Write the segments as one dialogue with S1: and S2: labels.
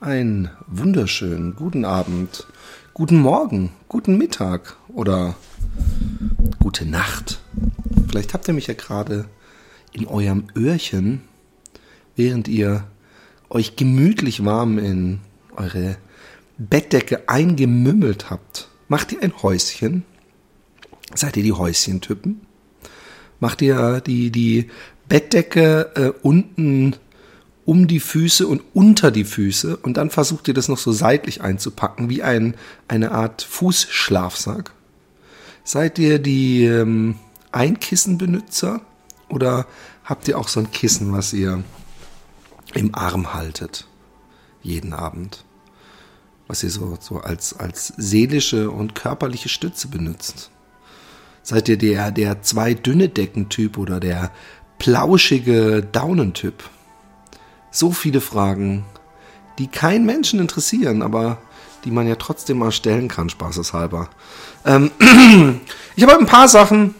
S1: Einen wunderschönen guten Abend, guten Morgen, guten Mittag oder gute Nacht. Vielleicht habt ihr mich ja gerade in eurem Öhrchen, während ihr euch gemütlich warm in eure Bettdecke eingemümmelt habt. Macht ihr ein Häuschen? Seid ihr die Häuschentypen? Macht ihr die, die Bettdecke äh, unten um die Füße und unter die Füße und dann versucht ihr das noch so seitlich einzupacken, wie ein, eine Art Fußschlafsack. Seid ihr die ähm, Einkissenbenutzer oder habt ihr auch so ein Kissen, was ihr im Arm haltet? Jeden Abend. Was ihr so, so als, als seelische und körperliche Stütze benutzt. Seid ihr der, der zwei dünne Deckentyp oder der plauschige Daunentyp? So viele Fragen, die keinen Menschen interessieren, aber die man ja trotzdem mal stellen kann, spaßeshalber. Ähm, ich habe ein paar Sachen,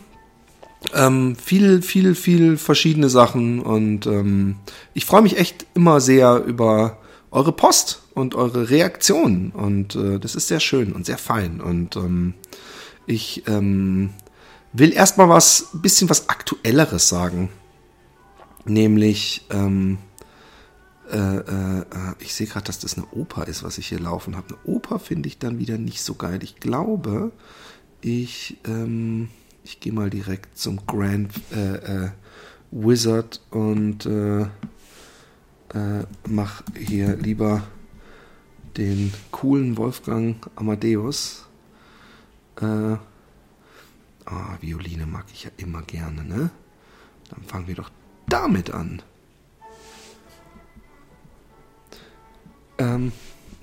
S1: ähm, viel, viel, viel verschiedene Sachen und ähm, ich freue mich echt immer sehr über eure Post und eure Reaktionen und äh, das ist sehr schön und sehr fein und ähm, ich ähm, will erstmal was, bisschen was Aktuelleres sagen, nämlich ähm, äh, äh, ich sehe gerade, dass das eine Oper ist, was ich hier laufen habe. Eine Oper finde ich dann wieder nicht so geil. Ich glaube, ich, ähm, ich gehe mal direkt zum Grand äh, äh Wizard und äh, äh, mach hier lieber den coolen Wolfgang Amadeus. Äh, ah, Violine mag ich ja immer gerne, ne? Dann fangen wir doch damit an. Ähm,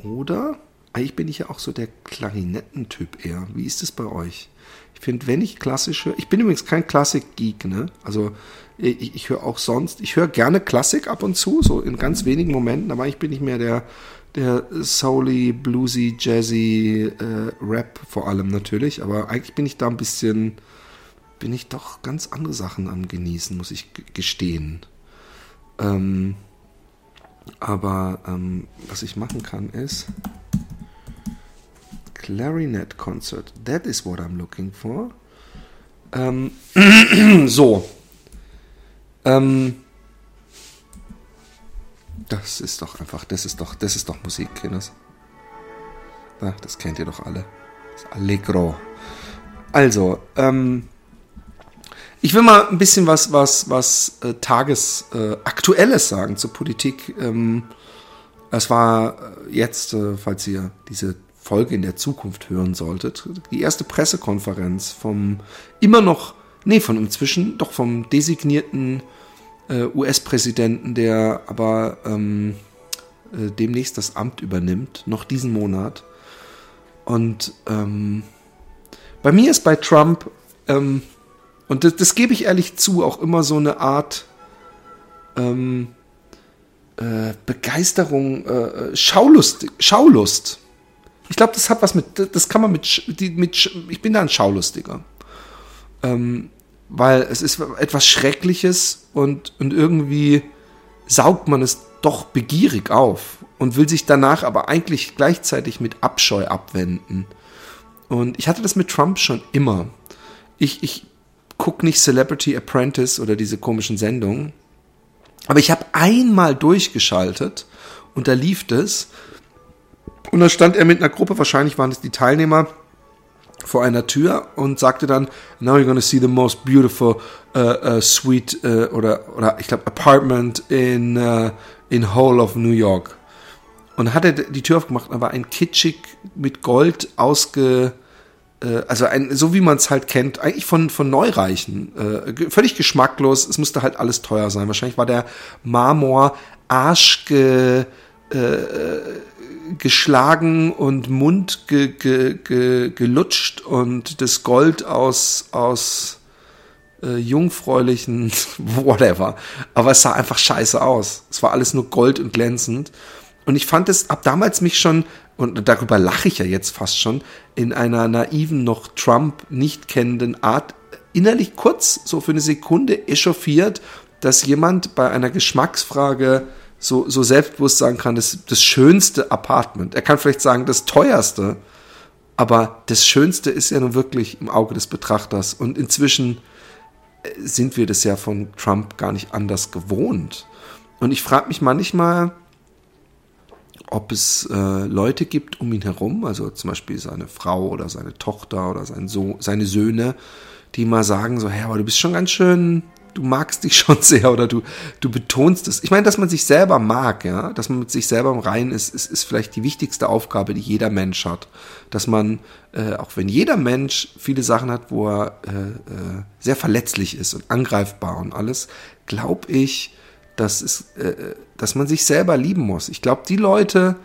S1: oder, eigentlich bin ich ja auch so der Klarinettentyp eher. Wie ist es bei euch? Ich finde, wenn ich klassisch höre, ich bin übrigens kein Klassik-Geek, ne? Also ich, ich höre auch sonst, ich höre gerne Klassik ab und zu, so in ganz wenigen Momenten, aber ich bin nicht mehr der, der Soully, Bluesy, Jazzy, äh, Rap vor allem natürlich, aber eigentlich bin ich da ein bisschen, bin ich doch ganz andere Sachen am Genießen, muss ich gestehen. Ähm, aber ähm, was ich machen kann ist Clarinet Concert. That is what I'm looking for. Ähm, so. Ähm, das ist doch einfach, das ist doch, das ist doch Musik, Kinders. Das kennt ihr doch alle. Das Allegro. Also, ähm, ich will mal ein bisschen was, was, was äh, Tagesaktuelles äh, sagen zur Politik. Ähm, es war äh, jetzt, äh, falls ihr diese Folge in der Zukunft hören solltet, die erste Pressekonferenz vom immer noch, nee, von inzwischen, doch vom designierten äh, US-Präsidenten, der aber ähm, äh, demnächst das Amt übernimmt, noch diesen Monat. Und ähm, bei mir ist bei Trump ähm, und das, das gebe ich ehrlich zu, auch immer so eine Art ähm, äh, Begeisterung, äh, Schaulust, Schaulust. Ich glaube, das hat was mit, das kann man mit, mit ich bin da ein Schaulustiger. Ähm, weil es ist etwas Schreckliches und, und irgendwie saugt man es doch begierig auf und will sich danach aber eigentlich gleichzeitig mit Abscheu abwenden. Und ich hatte das mit Trump schon immer. Ich, ich gucke nicht Celebrity Apprentice oder diese komischen Sendungen. Aber ich habe einmal durchgeschaltet und da lief es. Und da stand er mit einer Gruppe, wahrscheinlich waren es die Teilnehmer, vor einer Tür und sagte dann, now you're gonna see the most beautiful uh, uh, suite uh, oder, oder ich glaube apartment in, uh, in whole of New York. Und hat er die Tür aufgemacht, aber ein kitschig mit Gold ausge, also ein, so wie man es halt kennt, eigentlich von, von Neureichen, äh, völlig geschmacklos, es musste halt alles teuer sein. Wahrscheinlich war der Marmor arschge, äh, geschlagen und Mund ge, ge, ge, gelutscht und das Gold aus, aus äh, jungfräulichen whatever. Aber es sah einfach scheiße aus. Es war alles nur Gold und glänzend. Und ich fand es ab damals mich schon und darüber lache ich ja jetzt fast schon, in einer naiven, noch Trump nicht kennenden Art innerlich kurz, so für eine Sekunde echauffiert, dass jemand bei einer Geschmacksfrage so, so selbstbewusst sagen kann, das, das schönste Apartment. Er kann vielleicht sagen, das teuerste, aber das Schönste ist ja nun wirklich im Auge des Betrachters. Und inzwischen äh, sind wir das ja von Trump gar nicht anders gewohnt. Und ich frage mich manchmal, ob es äh, Leute gibt um ihn herum, also zum Beispiel seine Frau oder seine Tochter oder sein so seine Söhne, die mal sagen so, hey, aber du bist schon ganz schön du magst dich schon sehr oder du, du betonst es. Ich meine, dass man sich selber mag, ja, dass man mit sich selber im Reinen ist, ist, ist vielleicht die wichtigste Aufgabe, die jeder Mensch hat. Dass man, äh, auch wenn jeder Mensch viele Sachen hat, wo er äh, äh, sehr verletzlich ist und angreifbar und alles, glaube ich, dass, es, äh, dass man sich selber lieben muss. Ich glaube, die Leute,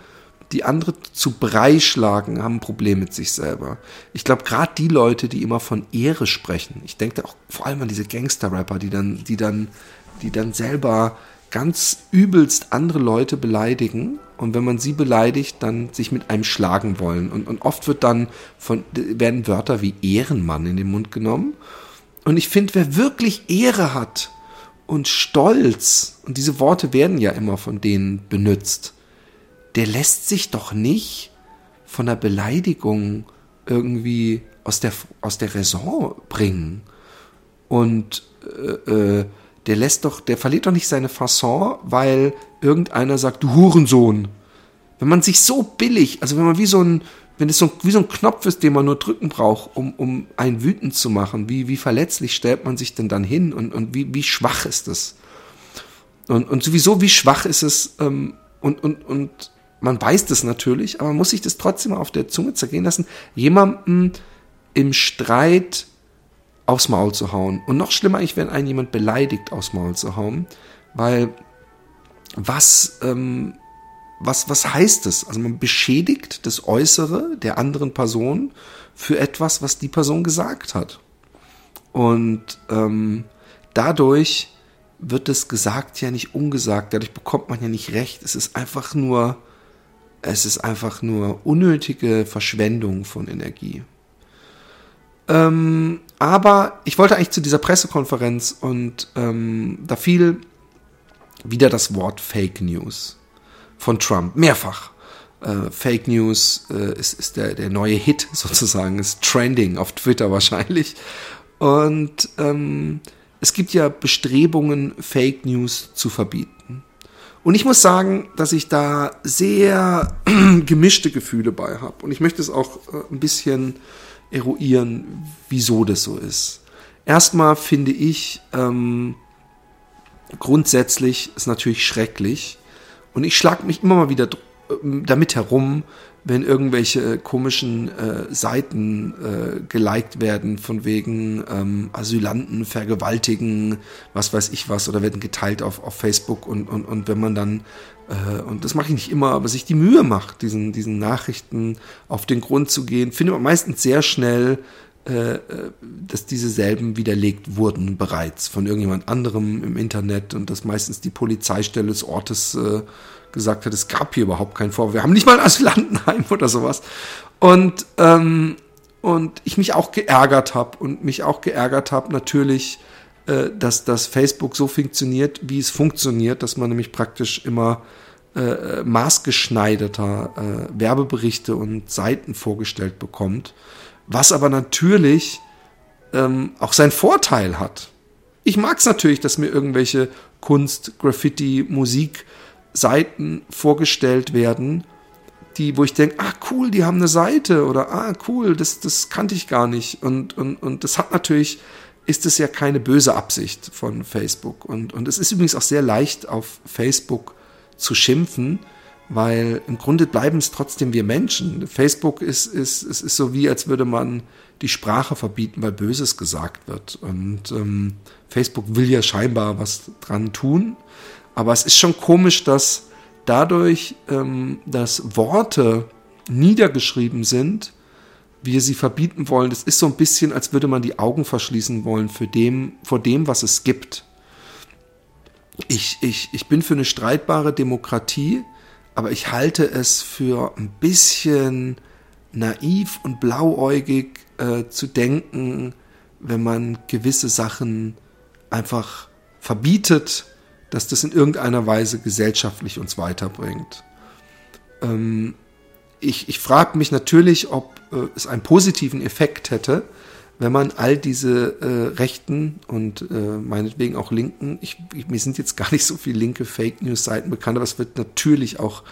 S1: die andere zu Brei schlagen, haben ein Problem mit sich selber. Ich glaube, gerade die Leute, die immer von Ehre sprechen, ich denke auch vor allem an diese Gangster-Rapper, die dann, die dann, die dann selber ganz übelst andere Leute beleidigen und wenn man sie beleidigt, dann sich mit einem schlagen wollen. Und, und oft wird dann von, werden Wörter wie Ehrenmann in den Mund genommen. Und ich finde, wer wirklich Ehre hat und Stolz, und diese Worte werden ja immer von denen benutzt, der lässt sich doch nicht von der Beleidigung irgendwie aus der, aus der Raison bringen. Und äh, äh, der lässt doch, der verliert doch nicht seine Fasson, weil irgendeiner sagt, du Hurensohn. Wenn man sich so billig, also wenn man wie so ein, wenn es so, wie so ein Knopf ist, den man nur drücken braucht, um, um einen wütend zu machen, wie, wie verletzlich stellt man sich denn dann hin und, und wie, wie schwach ist es? Und, und sowieso, wie schwach ist es, ähm, und, und, und man weiß das natürlich, aber man muss sich das trotzdem auf der Zunge zergehen lassen, jemanden im Streit aufs Maul zu hauen. Und noch schlimmer eigentlich, wenn einen jemand beleidigt, aufs Maul zu hauen, weil was, ähm, was, was heißt es? Also man beschädigt das Äußere der anderen Person für etwas, was die Person gesagt hat. Und ähm, dadurch wird das gesagt ja nicht ungesagt, dadurch bekommt man ja nicht recht. Es ist einfach nur es ist einfach nur unnötige Verschwendung von Energie. Ähm, aber ich wollte eigentlich zu dieser Pressekonferenz und ähm, da fiel wieder das Wort Fake News von Trump, mehrfach. Äh, Fake News äh, ist, ist der, der neue Hit sozusagen, ist trending auf Twitter wahrscheinlich. Und ähm, es gibt ja Bestrebungen, Fake News zu verbieten. Und ich muss sagen, dass ich da sehr gemischte Gefühle bei habe. Und ich möchte es auch äh, ein bisschen eruieren, wieso das so ist. Erstmal finde ich, ähm, grundsätzlich ist natürlich schrecklich. Und ich schlage mich immer mal wieder äh, damit herum, wenn irgendwelche komischen äh, Seiten äh, geliked werden, von wegen ähm, Asylanten vergewaltigen, was weiß ich was, oder werden geteilt auf, auf Facebook und, und, und wenn man dann, äh, und das mache ich nicht immer, aber sich die Mühe macht, diesen, diesen Nachrichten auf den Grund zu gehen, findet man meistens sehr schnell, äh, äh, dass diese selben widerlegt wurden bereits von irgendjemand anderem im Internet und dass meistens die Polizeistelle des Ortes äh, gesagt hat, es gab hier überhaupt keinen Vorwurf. Wir haben nicht mal ein Asylantenheim oder sowas. Und, ähm, und ich mich auch geärgert habe und mich auch geärgert habe natürlich, äh, dass das Facebook so funktioniert, wie es funktioniert, dass man nämlich praktisch immer äh, maßgeschneiderter äh, Werbeberichte und Seiten vorgestellt bekommt, was aber natürlich ähm, auch seinen Vorteil hat. Ich mag es natürlich, dass mir irgendwelche Kunst, Graffiti, Musik Seiten vorgestellt werden, die, wo ich denke, ah cool, die haben eine Seite oder ah cool, das, das kannte ich gar nicht. Und, und, und das hat natürlich, ist es ja keine böse Absicht von Facebook. Und, und es ist übrigens auch sehr leicht auf Facebook zu schimpfen, weil im Grunde bleiben es trotzdem wir Menschen. Facebook ist, ist, es ist so wie, als würde man die Sprache verbieten, weil Böses gesagt wird. Und ähm, Facebook will ja scheinbar was dran tun. Aber es ist schon komisch, dass dadurch, ähm, dass Worte niedergeschrieben sind, wir sie verbieten wollen. Das ist so ein bisschen, als würde man die Augen verschließen wollen für dem, vor dem, was es gibt. Ich, ich, ich bin für eine streitbare Demokratie, aber ich halte es für ein bisschen naiv und blauäugig äh, zu denken, wenn man gewisse Sachen einfach verbietet dass das in irgendeiner Weise gesellschaftlich uns weiterbringt. Ähm, ich ich frage mich natürlich, ob äh, es einen positiven Effekt hätte, wenn man all diese äh, rechten und äh, meinetwegen auch linken, ich, ich, mir sind jetzt gar nicht so viele linke Fake News Seiten bekannt, aber es wird natürlich auch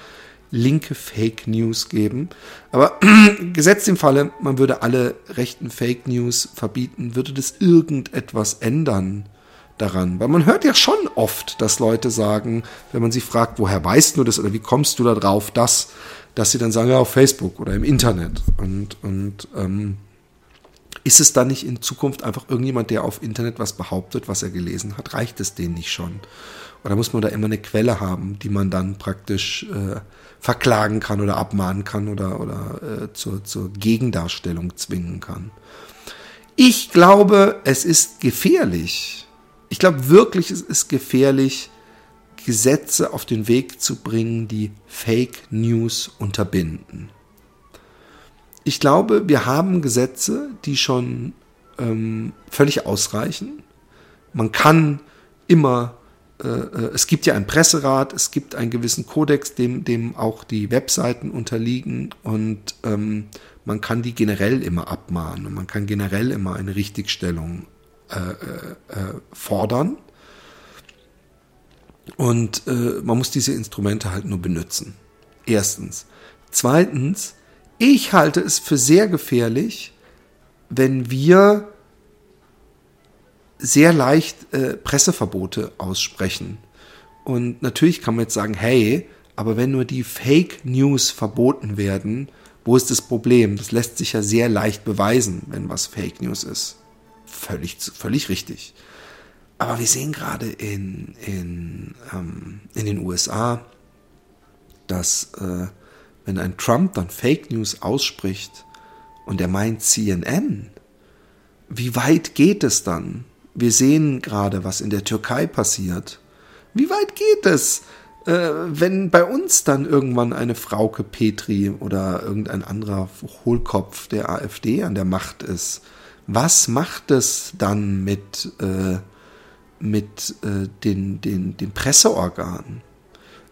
S1: linke Fake News geben. Aber gesetzt im Falle, man würde alle rechten Fake News verbieten, würde das irgendetwas ändern daran? Weil man hört ja schon oft, dass Leute sagen, wenn man sie fragt, woher weißt du das oder wie kommst du da drauf, dass, dass sie dann sagen, ja, auf Facebook oder im Internet. Und, und ähm, ist es dann nicht in Zukunft einfach irgendjemand, der auf Internet was behauptet, was er gelesen hat? Reicht es denen nicht schon? Oder muss man da immer eine Quelle haben, die man dann praktisch äh, verklagen kann oder abmahnen kann oder, oder äh, zur, zur Gegendarstellung zwingen kann? Ich glaube, es ist gefährlich. Ich glaube wirklich, es ist gefährlich, Gesetze auf den Weg zu bringen, die Fake News unterbinden ich glaube, wir haben Gesetze, die schon ähm, völlig ausreichen. Man kann immer, äh, äh, es gibt ja einen Presserat, es gibt einen gewissen Kodex, dem, dem auch die Webseiten unterliegen und ähm, man kann die generell immer abmahnen und man kann generell immer eine Richtigstellung äh, äh, äh fordern. Und äh, man muss diese Instrumente halt nur benutzen. Erstens. Zweitens, ich halte es für sehr gefährlich, wenn wir sehr leicht äh, Presseverbote aussprechen. Und natürlich kann man jetzt sagen, hey, aber wenn nur die Fake News verboten werden, wo ist das Problem? Das lässt sich ja sehr leicht beweisen, wenn was Fake News ist. Völlig, völlig richtig. Aber wir sehen gerade in, in, ähm, in den USA, dass äh, wenn ein Trump dann Fake News ausspricht und er meint CNN, wie weit geht es dann? Wir sehen gerade, was in der Türkei passiert. Wie weit geht es, äh, wenn bei uns dann irgendwann eine Frauke Petri oder irgendein anderer Hohlkopf der AfD an der Macht ist? Was macht es dann mit, äh, mit äh, den, den, den Presseorganen?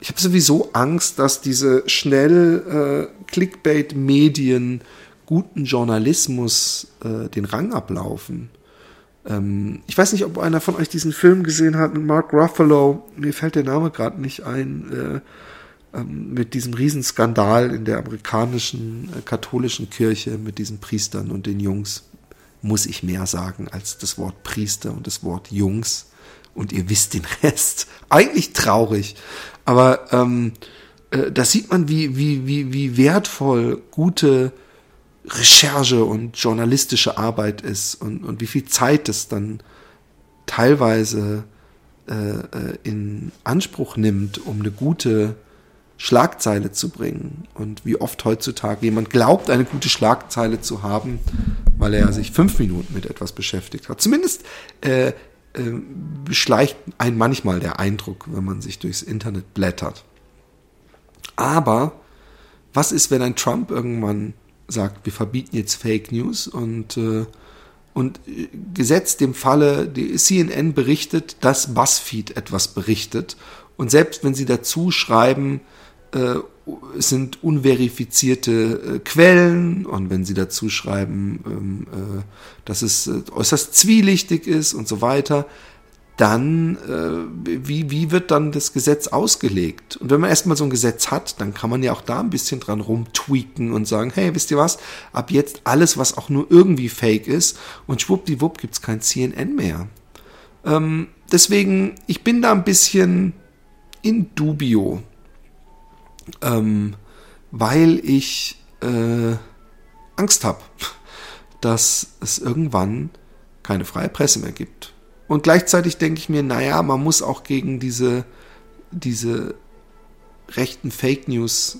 S1: Ich habe sowieso Angst, dass diese schnell äh, Clickbait-Medien guten Journalismus äh, den Rang ablaufen. Ähm, ich weiß nicht, ob einer von euch diesen Film gesehen hat mit Mark Ruffalo. Mir fällt der Name gerade nicht ein. Äh, ähm, mit diesem Riesenskandal in der amerikanischen äh, katholischen Kirche mit diesen Priestern und den Jungs. Muss ich mehr sagen als das Wort Priester und das Wort Jungs und ihr wisst den Rest. Eigentlich traurig. Aber ähm, äh, da sieht man, wie, wie, wie, wie wertvoll gute Recherche und journalistische Arbeit ist und, und wie viel Zeit es dann teilweise äh, äh, in Anspruch nimmt, um eine gute Schlagzeile zu bringen. Und wie oft heutzutage jemand glaubt, eine gute Schlagzeile zu haben, weil er sich fünf Minuten mit etwas beschäftigt hat. Zumindest äh, äh, beschleicht ein manchmal der Eindruck, wenn man sich durchs Internet blättert. Aber was ist, wenn ein Trump irgendwann sagt, wir verbieten jetzt Fake News und äh, und äh, gesetzt dem Falle, die CNN berichtet, dass BuzzFeed etwas berichtet und selbst wenn sie dazu schreiben, äh, sind unverifizierte äh, Quellen und wenn sie dazu schreiben, ähm, äh, dass es äh, äußerst zwielichtig ist und so weiter, dann, äh, wie, wie wird dann das Gesetz ausgelegt? Und wenn man erstmal so ein Gesetz hat, dann kann man ja auch da ein bisschen dran rumtweaken und sagen, hey, wisst ihr was, ab jetzt alles, was auch nur irgendwie fake ist und schwuppdiwupp gibt's kein CNN mehr. Ähm, deswegen, ich bin da ein bisschen in dubio ähm, weil ich äh, Angst habe, dass es irgendwann keine freie Presse mehr gibt. Und gleichzeitig denke ich mir, naja, man muss auch gegen diese, diese rechten Fake News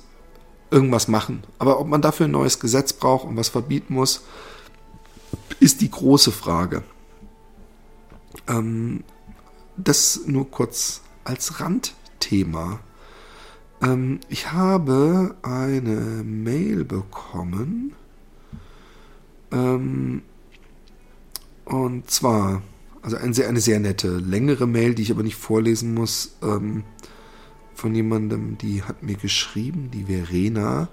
S1: irgendwas machen. Aber ob man dafür ein neues Gesetz braucht und was verbieten muss, ist die große Frage. Ähm, das nur kurz als Randthema. Ähm, ich habe eine Mail bekommen. Ähm, und zwar also eine sehr, eine sehr nette, längere Mail, die ich aber nicht vorlesen muss, ähm, von jemandem, die hat mir geschrieben, die Verena,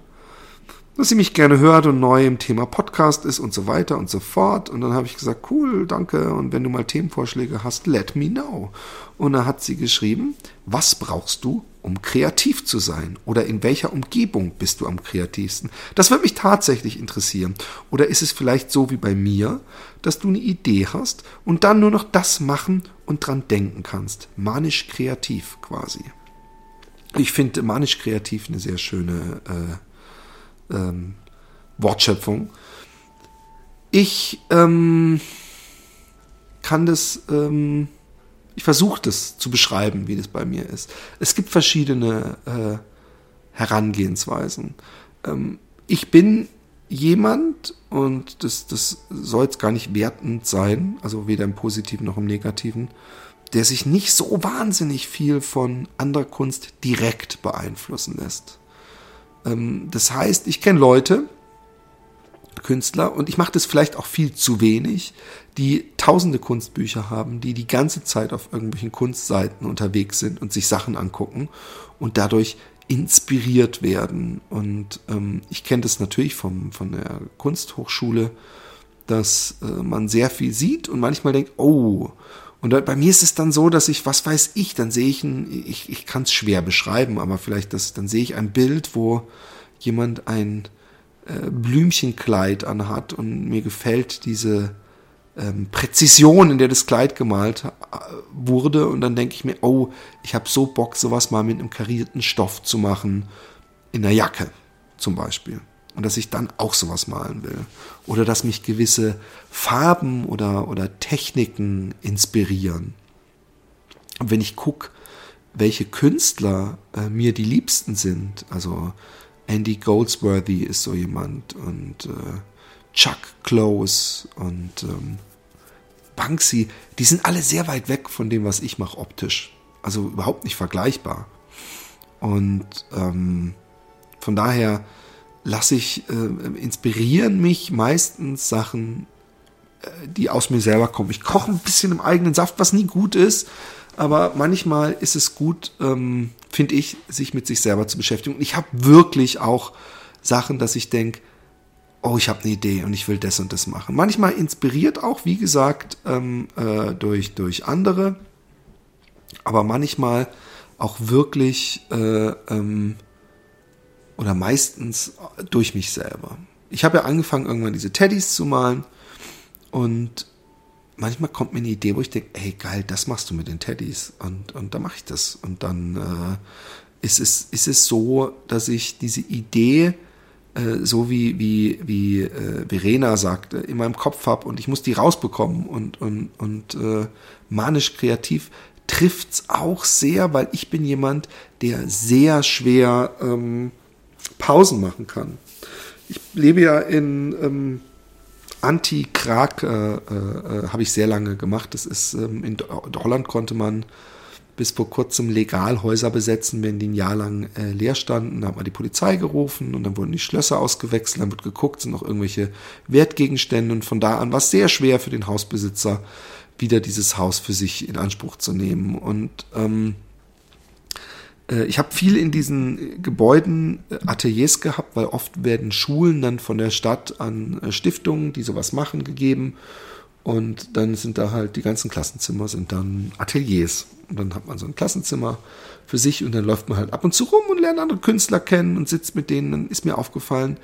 S1: dass sie mich gerne hört und neu im Thema Podcast ist und so weiter und so fort. Und dann habe ich gesagt, cool, danke. Und wenn du mal Themenvorschläge hast, let me know. Und dann hat sie geschrieben, was brauchst du, um kreativ zu sein? Oder in welcher Umgebung bist du am kreativsten? Das würde mich tatsächlich interessieren. Oder ist es vielleicht so wie bei mir, dass du eine Idee hast und dann nur noch das machen und dran denken kannst? Manisch kreativ quasi. Ich finde manisch kreativ eine sehr schöne äh, ähm, Wortschöpfung. Ich ähm, kann das, ähm, ich versuche das zu beschreiben, wie das bei mir ist. Es gibt verschiedene äh, Herangehensweisen. Ähm, ich bin jemand, und das, das soll jetzt gar nicht wertend sein, also weder im Positiven noch im Negativen, der sich nicht so wahnsinnig viel von anderer Kunst direkt beeinflussen lässt. Ähm, das heißt, ich kenne Leute, Künstler, und ich mache das vielleicht auch viel zu wenig, die tausende Kunstbücher haben, die die ganze Zeit auf irgendwelchen Kunstseiten unterwegs sind und sich Sachen angucken und dadurch inspiriert werden. Und ähm, ich kenne das natürlich vom, von der Kunsthochschule, dass äh, man sehr viel sieht und manchmal denkt, oh, und bei mir ist es dann so, dass ich, was weiß ich, dann sehe ich ein, ich, ich kann es schwer beschreiben, aber vielleicht das, dann sehe ich ein Bild, wo jemand ein äh, Blümchenkleid anhat und mir gefällt diese ähm, Präzision, in der das Kleid gemalt äh, wurde. Und dann denke ich mir, oh, ich habe so Bock, sowas mal mit einem karierten Stoff zu machen, in der Jacke zum Beispiel und dass ich dann auch sowas malen will. Oder dass mich gewisse Farben oder, oder Techniken inspirieren. Und wenn ich gucke, welche Künstler äh, mir die liebsten sind, also Andy Goldsworthy ist so jemand und äh, Chuck Close und ähm, Banksy, die sind alle sehr weit weg von dem, was ich mache optisch. Also überhaupt nicht vergleichbar. Und ähm, von daher lasse ich, äh, inspirieren mich meistens Sachen, äh, die aus mir selber kommen. Ich koche ein bisschen im eigenen Saft, was nie gut ist, aber manchmal ist es gut, ähm, finde ich, sich mit sich selber zu beschäftigen. Und ich habe wirklich auch Sachen, dass ich denke, oh, ich habe eine Idee und ich will das und das machen. Manchmal inspiriert auch, wie gesagt, ähm, äh, durch, durch andere, aber manchmal auch wirklich äh, ähm, oder meistens durch mich selber. Ich habe ja angefangen, irgendwann diese Teddys zu malen und manchmal kommt mir eine Idee, wo ich denke, hey geil, das machst du mit den Teddys und, und dann mache ich das. Und dann äh, ist, es, ist es so, dass ich diese Idee, äh, so wie, wie, wie äh, Verena sagte, in meinem Kopf habe und ich muss die rausbekommen und, und, und äh, manisch kreativ trifft's auch sehr, weil ich bin jemand, der sehr schwer ähm, Pausen machen kann. Ich lebe ja in ähm, Anti-Krag, äh, äh, habe ich sehr lange gemacht. Das ist ähm, in Holland konnte man bis vor kurzem legal Häuser besetzen, wenn die ein Jahr lang äh, leer standen. Da hat man die Polizei gerufen und dann wurden die Schlösser ausgewechselt, dann wird geguckt, sind noch irgendwelche Wertgegenstände und von da an war es sehr schwer für den Hausbesitzer, wieder dieses Haus für sich in Anspruch zu nehmen. Und ähm, äh, ich habe viel in diesen Gebäuden äh, Ateliers gehabt, weil oft werden Schulen dann von der Stadt an äh, Stiftungen, die sowas machen, gegeben. Und dann sind da halt die ganzen Klassenzimmer sind dann Ateliers. Und dann hat man so ein Klassenzimmer für sich und dann läuft man halt ab und zu rum und lernt andere Künstler kennen und sitzt mit denen. Dann ist mir aufgefallen,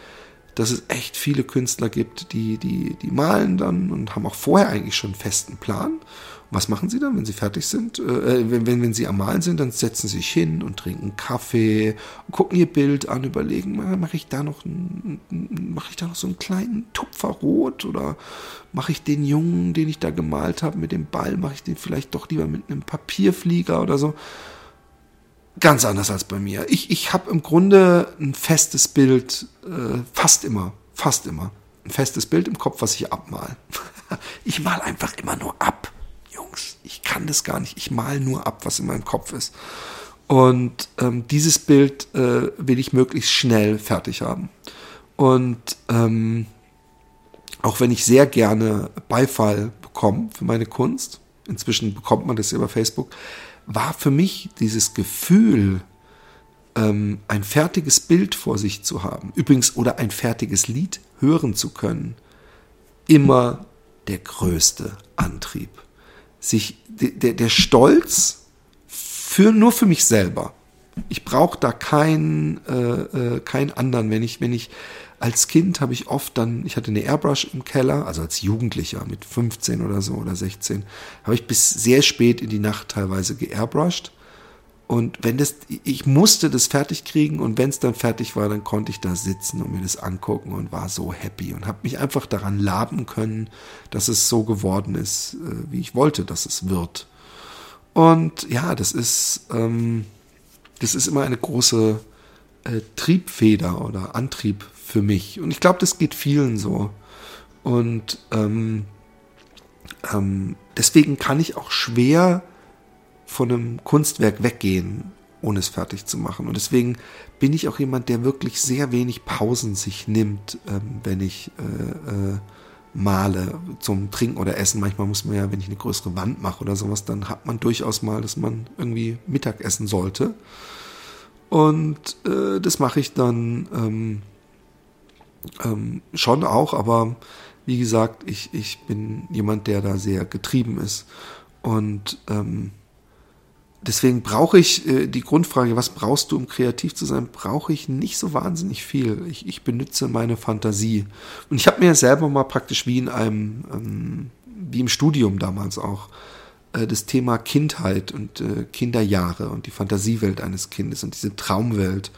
S1: dass es echt viele Künstler gibt, die, die, die malen dann und haben auch vorher eigentlich schon einen festen Plan was machen sie dann, wenn sie fertig sind? Äh, wenn, wenn, wenn sie am Malen sind, dann setzen sie sich hin und trinken Kaffee, gucken ihr Bild an, überlegen, mache ich da noch mache ich da noch so einen kleinen Tupfer rot oder mache ich den Jungen, den ich da gemalt habe, mit dem Ball, mache ich den vielleicht doch lieber mit einem Papierflieger oder so. Ganz anders als bei mir. Ich, ich habe im Grunde ein festes Bild, äh, fast immer, fast immer. Ein festes Bild im Kopf, was ich abmal. ich mal einfach immer nur ab. Jungs, ich kann das gar nicht. Ich mal nur ab, was in meinem Kopf ist. Und ähm, dieses Bild äh, will ich möglichst schnell fertig haben. Und ähm, auch wenn ich sehr gerne Beifall bekomme für meine Kunst, inzwischen bekommt man das über Facebook, war für mich dieses Gefühl, ähm, ein fertiges Bild vor sich zu haben, übrigens oder ein fertiges Lied hören zu können, immer der größte Antrieb. Sich, der, der Stolz für, nur für mich selber. Ich brauche da keinen, äh, äh, keinen anderen. Wenn ich, wenn ich als Kind habe ich oft dann, ich hatte eine Airbrush im Keller, also als Jugendlicher mit 15 oder so oder 16, habe ich bis sehr spät in die Nacht teilweise geairbrushed. Und wenn das, ich musste das fertig kriegen und wenn es dann fertig war, dann konnte ich da sitzen und mir das angucken und war so happy und habe mich einfach daran laben können, dass es so geworden ist, äh, wie ich wollte, dass es wird. Und ja, das ist, ähm, das ist immer eine große äh, Triebfeder oder Antrieb für mich. Und ich glaube, das geht vielen so. Und ähm, ähm, deswegen kann ich auch schwer von einem Kunstwerk weggehen, ohne es fertig zu machen. Und deswegen bin ich auch jemand, der wirklich sehr wenig Pausen sich nimmt, ähm, wenn ich äh, äh, male zum Trinken oder Essen. Manchmal muss man ja, wenn ich eine größere Wand mache oder sowas, dann hat man durchaus mal, dass man irgendwie Mittag essen sollte. Und äh, das mache ich dann ähm, ähm, schon auch, aber wie gesagt, ich, ich bin jemand, der da sehr getrieben ist. Und ähm, deswegen brauche ich äh, die Grundfrage, was brauchst du, um kreativ zu sein, brauche ich nicht so wahnsinnig viel. Ich, ich benutze meine Fantasie. Und ich habe mir selber mal praktisch wie in einem, ähm, wie im Studium damals auch, äh, das Thema Kindheit und äh, Kinderjahre und die Fantasiewelt eines Kindes und diese Traumwelt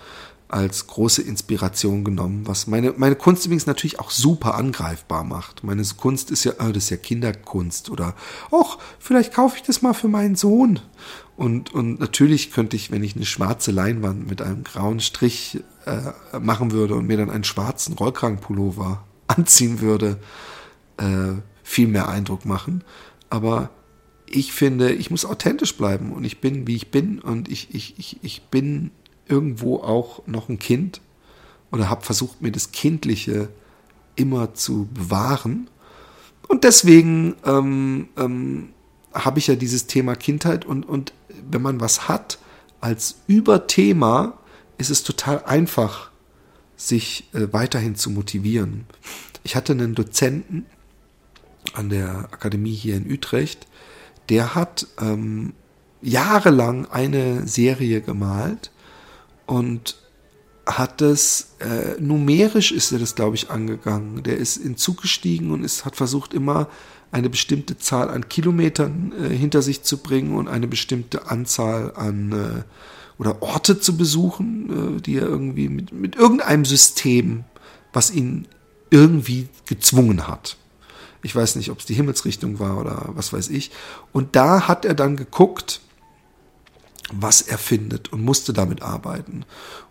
S1: als große Inspiration genommen, was meine, meine Kunst übrigens natürlich auch super angreifbar macht. Meine Kunst ist ja, oh, das ist ja Kinderkunst oder, ach, vielleicht kaufe ich das mal für meinen Sohn. Und, und natürlich könnte ich, wenn ich eine schwarze Leinwand mit einem grauen Strich äh, machen würde und mir dann einen schwarzen Rollkragenpullover anziehen würde, äh, viel mehr Eindruck machen. Aber ich finde, ich muss authentisch bleiben und ich bin, wie ich bin und ich, ich, ich, ich bin irgendwo auch noch ein Kind oder habe versucht, mir das Kindliche immer zu bewahren. Und deswegen ähm, ähm, habe ich ja dieses Thema Kindheit und, und wenn man was hat als Überthema, ist es total einfach, sich äh, weiterhin zu motivieren. Ich hatte einen Dozenten an der Akademie hier in Utrecht, der hat ähm, jahrelang eine Serie gemalt und hat das, äh, numerisch ist er das, glaube ich, angegangen. Der ist in Zug gestiegen und ist, hat versucht, immer eine bestimmte Zahl an Kilometern äh, hinter sich zu bringen und eine bestimmte Anzahl an äh, oder Orte zu besuchen, äh, die er irgendwie mit, mit irgendeinem System, was ihn irgendwie gezwungen hat. Ich weiß nicht, ob es die Himmelsrichtung war oder was weiß ich. Und da hat er dann geguckt, was er findet und musste damit arbeiten.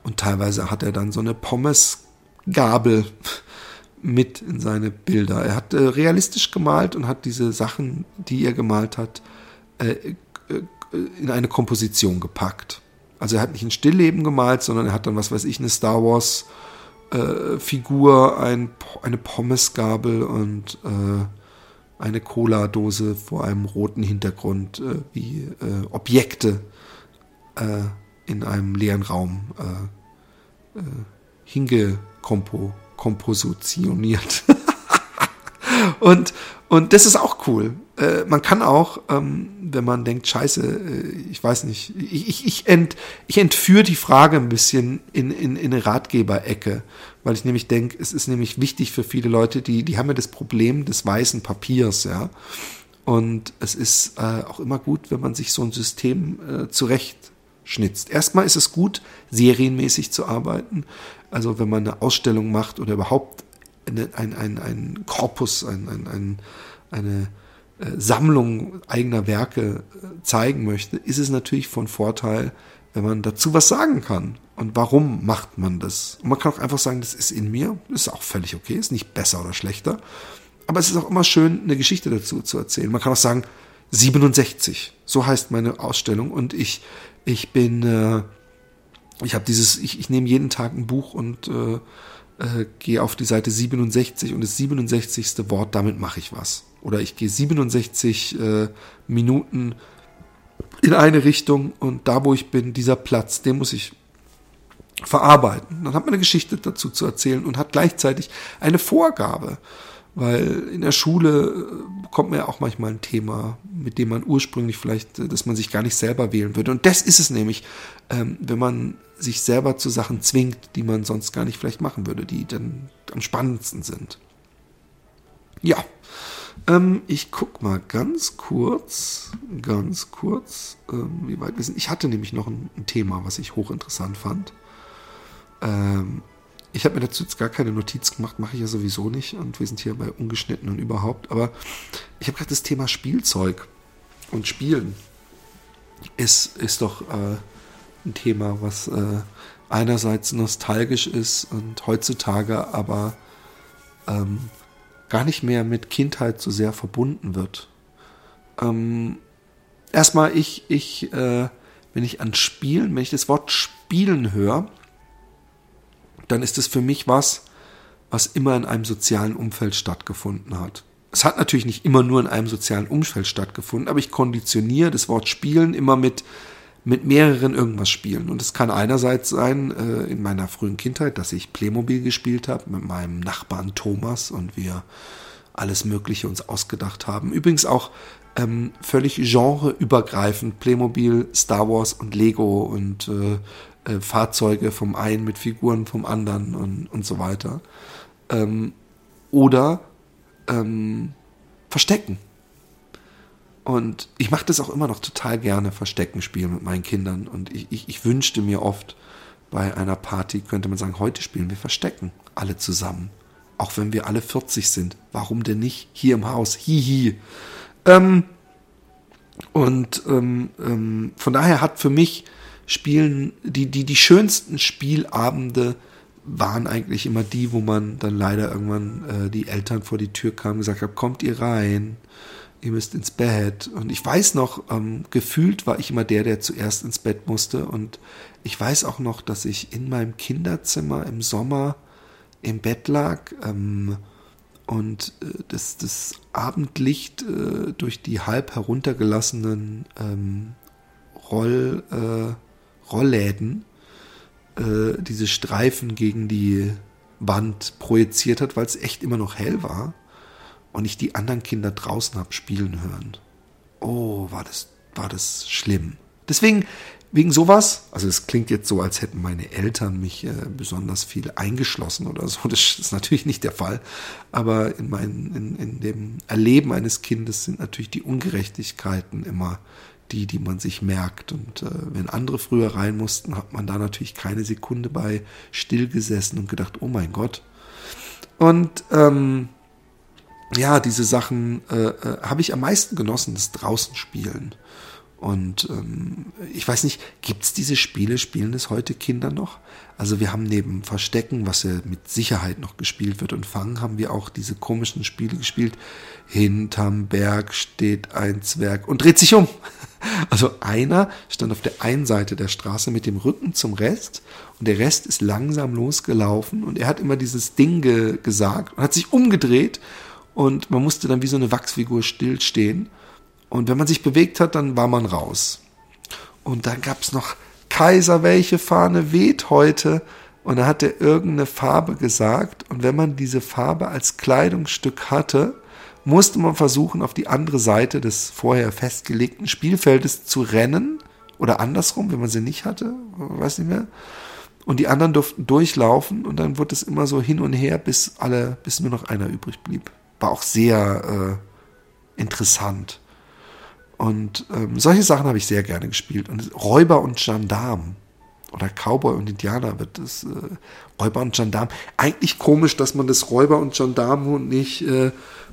S1: Und teilweise hat er dann so eine Pommesgabel mit in seine Bilder. Er hat äh, realistisch gemalt und hat diese Sachen, die er gemalt hat, äh, äh, in eine Komposition gepackt. Also er hat nicht ein Stillleben gemalt, sondern er hat dann, was weiß ich, eine Star Wars äh, Figur, ein, eine Pommesgabel und äh, eine Cola-Dose vor einem roten Hintergrund äh, wie äh, Objekte äh, in einem leeren Raum äh, äh, hingekompositioniert. und, und das ist auch cool. Äh, man kann auch, ähm, wenn man denkt, scheiße, äh, ich weiß nicht, ich, ich, ich, ent, ich entführe die Frage ein bisschen in, in, in eine Ratgeberecke, weil ich nämlich denke, es ist nämlich wichtig für viele Leute, die, die haben ja das Problem des weißen Papiers, ja. Und es ist äh, auch immer gut, wenn man sich so ein System äh, zurecht schnitzt. Erstmal ist es gut, serienmäßig zu arbeiten. Also wenn man eine Ausstellung macht oder überhaupt eine, ein, ein, ein Korpus, ein, ein, ein, eine äh, Sammlung eigener Werke äh, zeigen möchte, ist es natürlich von Vorteil, wenn man dazu was sagen kann. Und warum macht man das? Und man kann auch einfach sagen, das ist in mir, das ist auch völlig okay, ist nicht besser oder schlechter. Aber es ist auch immer schön, eine Geschichte dazu zu erzählen. Man kann auch sagen, 67, so heißt meine Ausstellung und ich ich bin, äh, ich habe dieses, ich, ich nehme jeden Tag ein Buch und äh, äh, gehe auf die Seite 67 und das 67. Wort, damit mache ich was. Oder ich gehe 67 äh, Minuten in eine Richtung und da, wo ich bin, dieser Platz, den muss ich verarbeiten. Dann hat man eine Geschichte dazu zu erzählen und hat gleichzeitig eine Vorgabe. Weil in der Schule äh, kommt mir ja auch manchmal ein Thema, mit dem man ursprünglich vielleicht, äh, dass man sich gar nicht selber wählen würde. Und das ist es nämlich, ähm, wenn man sich selber zu Sachen zwingt, die man sonst gar nicht vielleicht machen würde, die dann am spannendsten sind. Ja, ähm, ich guck mal ganz kurz, ganz kurz, ähm, wie weit wir sind. Ich hatte nämlich noch ein, Thema, was ich hochinteressant fand. Ich habe mir dazu jetzt gar keine Notiz gemacht, mache ich ja sowieso nicht. Und wir sind hier bei ungeschnitten und überhaupt. Aber ich habe gerade das Thema Spielzeug und Spielen ist, ist doch äh, ein Thema, was äh, einerseits nostalgisch ist und heutzutage aber ähm, gar nicht mehr mit Kindheit so sehr verbunden wird. Ähm, erstmal, ich, ich, äh, wenn ich an Spielen, wenn ich das Wort Spielen höre, dann ist es für mich was, was immer in einem sozialen Umfeld stattgefunden hat. Es hat natürlich nicht immer nur in einem sozialen Umfeld stattgefunden, aber ich konditioniere das Wort Spielen immer mit mit mehreren irgendwas spielen. Und es kann einerseits sein, äh, in meiner frühen Kindheit, dass ich Playmobil gespielt habe mit meinem Nachbarn Thomas und wir alles Mögliche uns ausgedacht haben. Übrigens auch ähm, völlig genreübergreifend Playmobil, Star Wars und Lego und äh, äh, Fahrzeuge vom einen mit Figuren vom anderen und, und so weiter. Ähm, oder ähm, Verstecken. Und ich mache das auch immer noch total gerne, Verstecken spielen mit meinen Kindern. Und ich, ich, ich wünschte mir oft, bei einer Party könnte man sagen, heute spielen wir Verstecken, alle zusammen. Auch wenn wir alle 40 sind. Warum denn nicht? Hier im Haus. Hihi. Ähm, und ähm, ähm, von daher hat für mich Spielen, die, die, die schönsten Spielabende waren eigentlich immer die, wo man dann leider irgendwann äh, die Eltern vor die Tür kamen und gesagt haben, kommt ihr rein ihr müsst ins Bett. Und ich weiß noch, ähm, gefühlt war ich immer der, der zuerst ins Bett musste. Und ich weiß auch noch, dass ich in meinem Kinderzimmer im Sommer im Bett lag ähm, und äh, das, das Abendlicht äh, durch die halb heruntergelassenen ähm, Roll, äh, Rollläden äh, diese Streifen gegen die Wand projiziert hat, weil es echt immer noch hell war und ich die anderen Kinder draußen habe spielen hören. Oh, war das, war das schlimm. Deswegen, wegen sowas, also es klingt jetzt so, als hätten meine Eltern mich äh, besonders viel eingeschlossen oder so. Das ist natürlich nicht der Fall. Aber in, mein, in, in dem Erleben eines Kindes sind natürlich die Ungerechtigkeiten immer die, die man sich merkt. Und äh, wenn andere früher rein mussten, hat man da natürlich keine Sekunde bei stillgesessen und gedacht, oh mein Gott. Und ähm, ja, diese Sachen äh, äh, habe ich am meisten genossen, das draußen spielen. Und ähm, ich weiß nicht, gibt's diese Spiele, spielen das heute Kinder noch? Also wir haben neben Verstecken, was ja mit Sicherheit noch gespielt wird, und Fangen, haben wir auch diese komischen Spiele gespielt. Hinterm Berg steht ein Zwerg und dreht sich um. Also einer stand auf der einen Seite der Straße mit dem Rücken zum Rest und der Rest ist langsam losgelaufen und er hat immer dieses Ding ge gesagt und hat sich umgedreht und man musste dann wie so eine Wachsfigur stillstehen. Und wenn man sich bewegt hat, dann war man raus. Und dann gab es noch Kaiser, welche Fahne weht heute? Und da hat er irgendeine Farbe gesagt. Und wenn man diese Farbe als Kleidungsstück hatte, musste man versuchen, auf die andere Seite des vorher festgelegten Spielfeldes zu rennen. Oder andersrum, wenn man sie nicht hatte, weiß nicht mehr. Und die anderen durften durchlaufen und dann wurde es immer so hin und her, bis alle, bis nur noch einer übrig blieb war auch sehr äh, interessant. Und ähm, solche Sachen habe ich sehr gerne gespielt. Und Räuber und Gendarm oder Cowboy und Indianer wird es äh, Räuber und Gendarm. Eigentlich komisch, dass man das Räuber und Gendarm und nicht äh,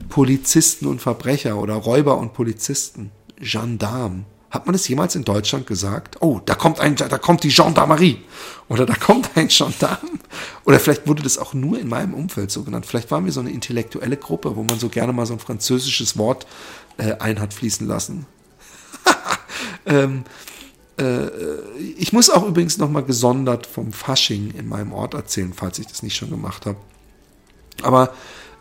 S1: Polizisten und Verbrecher oder Räuber und Polizisten. Gendarm. Hat man das jemals in Deutschland gesagt? Oh, da kommt ein, da kommt die Gendarmerie. Oder da kommt ein Gendarm. Oder vielleicht wurde das auch nur in meinem Umfeld so genannt. Vielleicht waren wir so eine intellektuelle Gruppe, wo man so gerne mal so ein französisches Wort äh, ein hat fließen lassen. ähm, äh, ich muss auch übrigens nochmal gesondert vom Fasching in meinem Ort erzählen, falls ich das nicht schon gemacht habe. Aber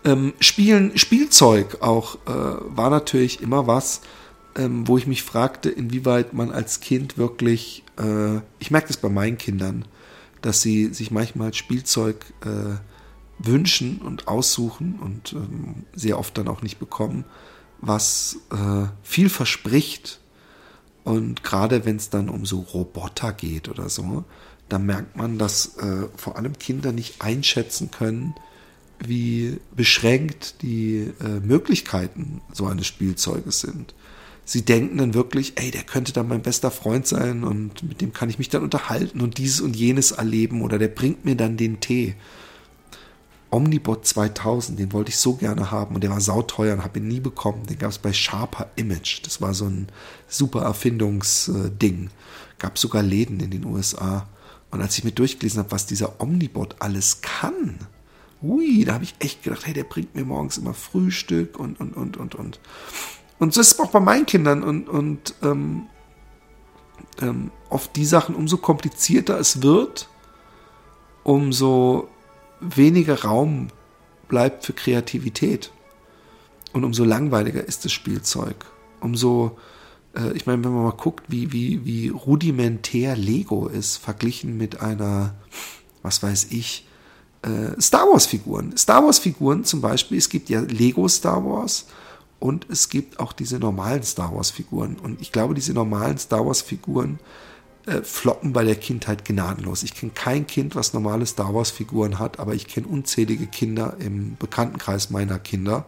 S1: ähm, Spielen, Spielzeug auch äh, war natürlich immer was, ähm, wo ich mich fragte, inwieweit man als Kind wirklich, äh, ich merke das bei meinen Kindern, dass sie sich manchmal Spielzeug äh, wünschen und aussuchen und ähm, sehr oft dann auch nicht bekommen, was äh, viel verspricht. Und gerade wenn es dann um so Roboter geht oder so, dann merkt man, dass äh, vor allem Kinder nicht einschätzen können, wie beschränkt die äh, Möglichkeiten so eines Spielzeuges sind. Sie denken dann wirklich, ey, der könnte dann mein bester Freund sein und mit dem kann ich mich dann unterhalten und dieses und jenes erleben oder der bringt mir dann den Tee. Omnibot 2000, den wollte ich so gerne haben und der war sauteuer und habe ihn nie bekommen. Den gab es bei Sharper Image. Das war so ein super Erfindungsding. Gab sogar Läden in den USA. Und als ich mir durchgelesen habe, was dieser Omnibot alles kann, ui, da habe ich echt gedacht, hey, der bringt mir morgens immer Frühstück und, und, und, und, und. Und so ist es auch bei meinen Kindern und, und ähm, ähm, oft die Sachen, umso komplizierter es wird, umso weniger Raum bleibt für Kreativität. Und umso langweiliger ist das Spielzeug. Umso, äh, ich meine, wenn man mal guckt, wie, wie, wie rudimentär Lego ist, verglichen mit einer, was weiß ich, äh, Star Wars-Figuren. Star Wars-Figuren zum Beispiel, es gibt ja Lego Star Wars und es gibt auch diese normalen Star Wars-Figuren. Und ich glaube, diese normalen Star Wars-Figuren äh, floppen bei der Kindheit gnadenlos. Ich kenne kein Kind, was normale Star Wars-Figuren hat, aber ich kenne unzählige Kinder im Bekanntenkreis meiner Kinder,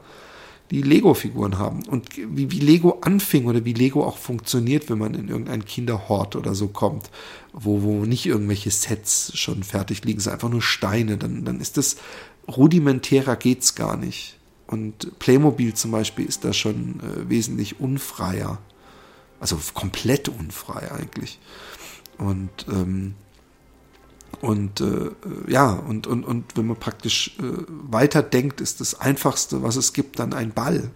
S1: die Lego-Figuren haben. Und wie, wie Lego anfing oder wie Lego auch funktioniert, wenn man in irgendein Kinderhort oder so kommt, wo, wo nicht irgendwelche Sets schon fertig liegen, sondern einfach nur Steine, dann, dann ist das rudimentärer geht's gar nicht. Und Playmobil zum Beispiel ist da schon äh, wesentlich unfreier. Also komplett unfrei eigentlich. Und, ähm, und äh, ja, und, und, und wenn man praktisch äh, weiterdenkt, ist das Einfachste, was es gibt, dann ein Ball.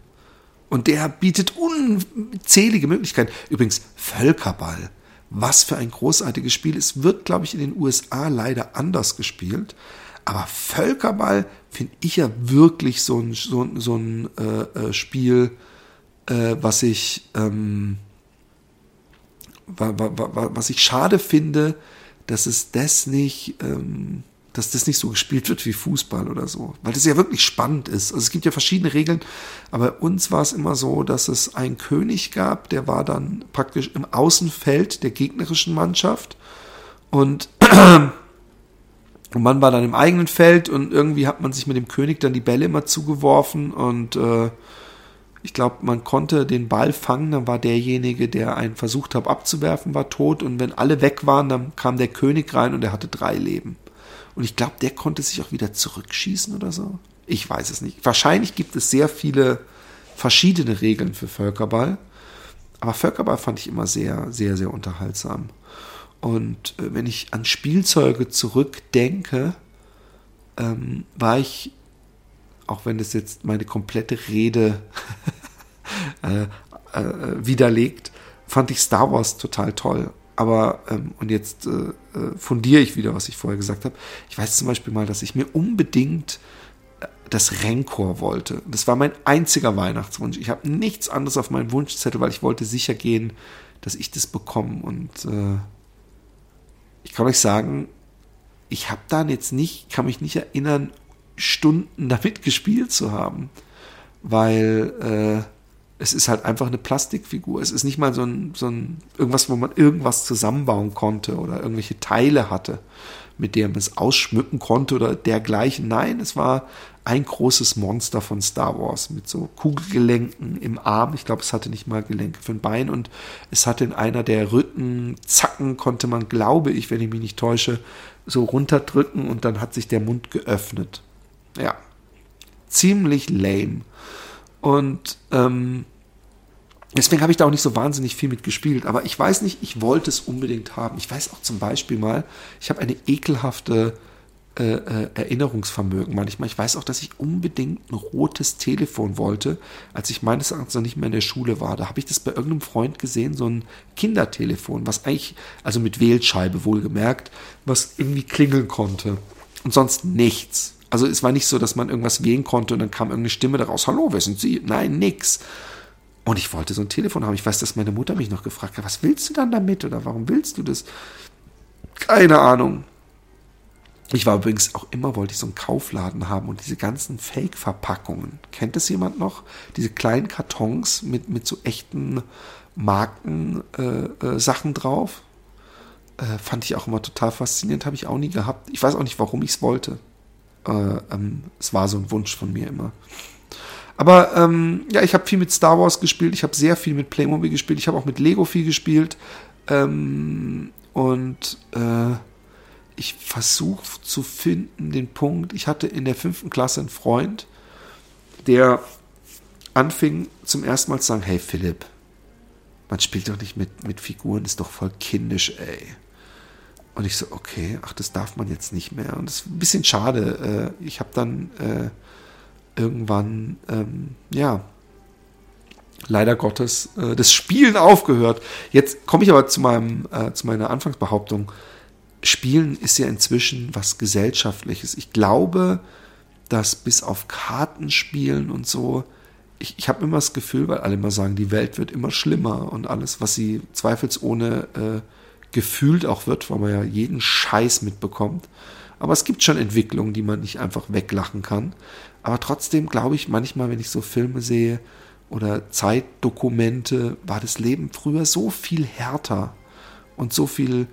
S1: Und der bietet unzählige Möglichkeiten. Übrigens, Völkerball. Was für ein großartiges Spiel. Es wird, glaube ich, in den USA leider anders gespielt. Aber Völkerball finde ich ja wirklich so ein, so, so ein äh, äh, Spiel, äh, was ich ähm, was ich schade finde, dass es das nicht, ähm, dass das nicht so gespielt wird wie Fußball oder so, weil das ja wirklich spannend ist. Also es gibt ja verschiedene Regeln, aber bei uns war es immer so, dass es einen König gab, der war dann praktisch im Außenfeld der gegnerischen Mannschaft und und man war dann im eigenen Feld und irgendwie hat man sich mit dem König dann die Bälle immer zugeworfen und äh, ich glaube, man konnte den Ball fangen, dann war derjenige, der einen versucht hat abzuwerfen, war tot und wenn alle weg waren, dann kam der König rein und er hatte drei Leben. Und ich glaube, der konnte sich auch wieder zurückschießen oder so. Ich weiß es nicht. Wahrscheinlich gibt es sehr viele verschiedene Regeln für Völkerball. Aber Völkerball fand ich immer sehr, sehr, sehr unterhaltsam. Und äh, wenn ich an Spielzeuge zurückdenke, ähm, war ich, auch wenn das jetzt meine komplette Rede äh, äh, widerlegt, fand ich Star Wars total toll. Aber, ähm, und jetzt äh, äh, fundiere ich wieder, was ich vorher gesagt habe. Ich weiß zum Beispiel mal, dass ich mir unbedingt äh, das Renkor wollte. Das war mein einziger Weihnachtswunsch. Ich habe nichts anderes auf meinem Wunschzettel, weil ich wollte sicher gehen, dass ich das bekomme. Und äh, ich kann euch sagen, ich habe dann jetzt nicht, kann mich nicht erinnern, Stunden damit gespielt zu haben, weil äh, es ist halt einfach eine Plastikfigur. Es ist nicht mal so ein, so ein irgendwas, wo man irgendwas zusammenbauen konnte oder irgendwelche Teile hatte, mit der man es ausschmücken konnte oder dergleichen. Nein, es war ein großes Monster von Star Wars mit so Kugelgelenken im Arm. Ich glaube, es hatte nicht mal Gelenke für ein Bein und es hatte in einer der Rückenzacken konnte man, glaube ich, wenn ich mich nicht täusche, so runterdrücken und dann hat sich der Mund geöffnet. Ja, ziemlich lame. Und ähm, deswegen habe ich da auch nicht so wahnsinnig viel mit gespielt. Aber ich weiß nicht, ich wollte es unbedingt haben. Ich weiß auch zum Beispiel mal, ich habe eine ekelhafte äh, äh, Erinnerungsvermögen manchmal. Ich weiß auch, dass ich unbedingt ein rotes Telefon wollte, als ich meines Erachtens noch nicht mehr in der Schule war. Da habe ich das bei irgendeinem Freund gesehen, so ein Kindertelefon, was eigentlich, also mit Wählscheibe wohlgemerkt, was irgendwie klingeln konnte. Und sonst nichts. Also es war nicht so, dass man irgendwas wählen konnte und dann kam irgendeine Stimme daraus, hallo, wer sind Sie? Nein, nix. Und ich wollte so ein Telefon haben. Ich weiß, dass meine Mutter mich noch gefragt hat, was willst du dann damit oder warum willst du das? Keine Ahnung. Ich war übrigens auch immer, wollte ich so einen Kaufladen haben und diese ganzen Fake-Verpackungen. Kennt das jemand noch? Diese kleinen Kartons mit, mit so echten Marken-Sachen äh, äh, drauf. Äh, fand ich auch immer total faszinierend, habe ich auch nie gehabt. Ich weiß auch nicht, warum ich es wollte. Äh, ähm, es war so ein Wunsch von mir immer. Aber ähm, ja, ich habe viel mit Star Wars gespielt, ich habe sehr viel mit Playmobil gespielt, ich habe auch mit Lego viel gespielt. Ähm, und äh, ich versuche zu finden den Punkt. Ich hatte in der fünften Klasse einen Freund, der anfing zum ersten Mal zu sagen, hey Philipp, man spielt doch nicht mit, mit Figuren, ist doch voll kindisch, ey. Und ich so, okay, ach, das darf man jetzt nicht mehr. Und das ist ein bisschen schade. Äh, ich habe dann äh, irgendwann, ähm, ja, leider Gottes, äh, das Spielen aufgehört. Jetzt komme ich aber zu, meinem, äh, zu meiner Anfangsbehauptung. Spielen ist ja inzwischen was Gesellschaftliches. Ich glaube, dass bis auf Kartenspielen und so, ich, ich habe immer das Gefühl, weil alle immer sagen, die Welt wird immer schlimmer und alles, was sie zweifelsohne äh, gefühlt auch wird, weil man ja jeden Scheiß mitbekommt. Aber es gibt schon Entwicklungen, die man nicht einfach weglachen kann. Aber trotzdem glaube ich manchmal, wenn ich so Filme sehe oder Zeitdokumente, war das Leben früher so viel härter und so viel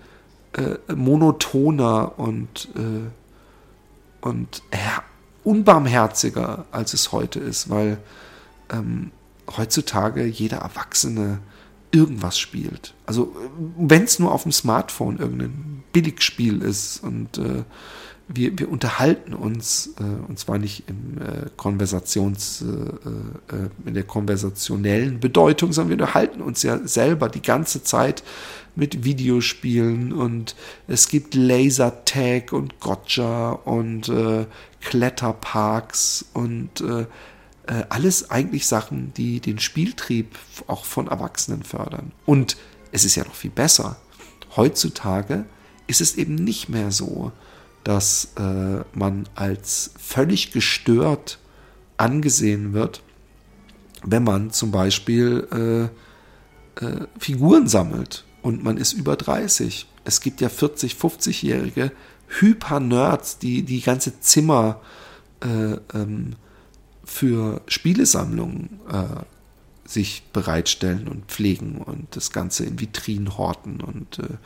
S1: äh, monotoner und, äh, und unbarmherziger, als es heute ist, weil ähm, heutzutage jeder Erwachsene irgendwas spielt. Also wenn es nur auf dem Smartphone irgendein Billigspiel ist und äh, wir, wir unterhalten uns, äh, und zwar nicht im äh, Konversations, äh, äh, in der konversationellen Bedeutung, sondern wir unterhalten uns ja selber die ganze Zeit mit Videospielen und es gibt Lasertag und Gotcha und äh, Kletterparks und äh, alles eigentlich Sachen, die den Spieltrieb auch von Erwachsenen fördern. Und es ist ja noch viel besser. Heutzutage ist es eben nicht mehr so, dass äh, man als völlig gestört angesehen wird, wenn man zum Beispiel äh, äh, Figuren sammelt und man ist über 30. Es gibt ja 40, 50-jährige Hyper-Nerds, die die ganze Zimmer äh, ähm, für Spielesammlungen äh, sich bereitstellen und pflegen und das Ganze in Vitrinen horten und äh,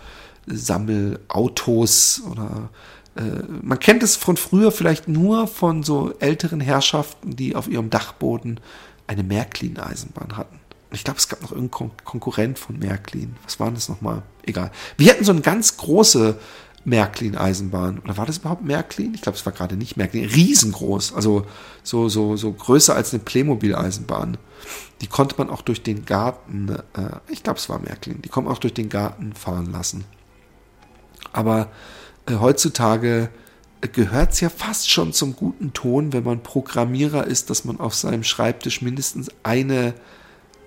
S1: Sammelautos oder äh, man kennt es von früher vielleicht nur von so älteren Herrschaften, die auf ihrem Dachboden eine Märklin-Eisenbahn hatten. Ich glaube, es gab noch irgendeinen Kon Konkurrent von Märklin. Was war das nochmal? Egal. Wir hatten so eine ganz große Märklin-Eisenbahn. Oder war das überhaupt Märklin? Ich glaube, es war gerade nicht Märklin. Riesengroß. Also so, so, so größer als eine Playmobil-Eisenbahn. Die konnte man auch durch den Garten, äh, ich glaube, es war Märklin, die konnte man auch durch den Garten fahren lassen. Aber äh, heutzutage gehört es ja fast schon zum guten Ton, wenn man Programmierer ist, dass man auf seinem Schreibtisch mindestens eine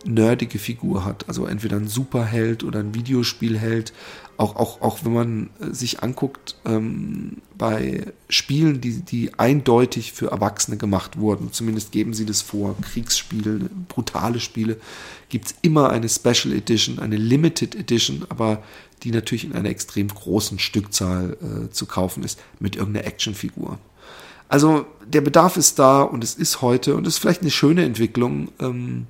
S1: nerdige Figur hat. Also entweder ein Superheld oder ein Videospielheld. Auch, auch, auch wenn man äh, sich anguckt, ähm, bei Spielen, die, die eindeutig für Erwachsene gemacht wurden, zumindest geben sie das vor, Kriegsspiele, brutale Spiele, gibt es immer eine Special Edition, eine Limited Edition, aber die natürlich in einer extrem großen Stückzahl äh, zu kaufen ist, mit irgendeiner Actionfigur. Also der Bedarf ist da und es ist heute und es ist vielleicht eine schöne Entwicklung. Ähm,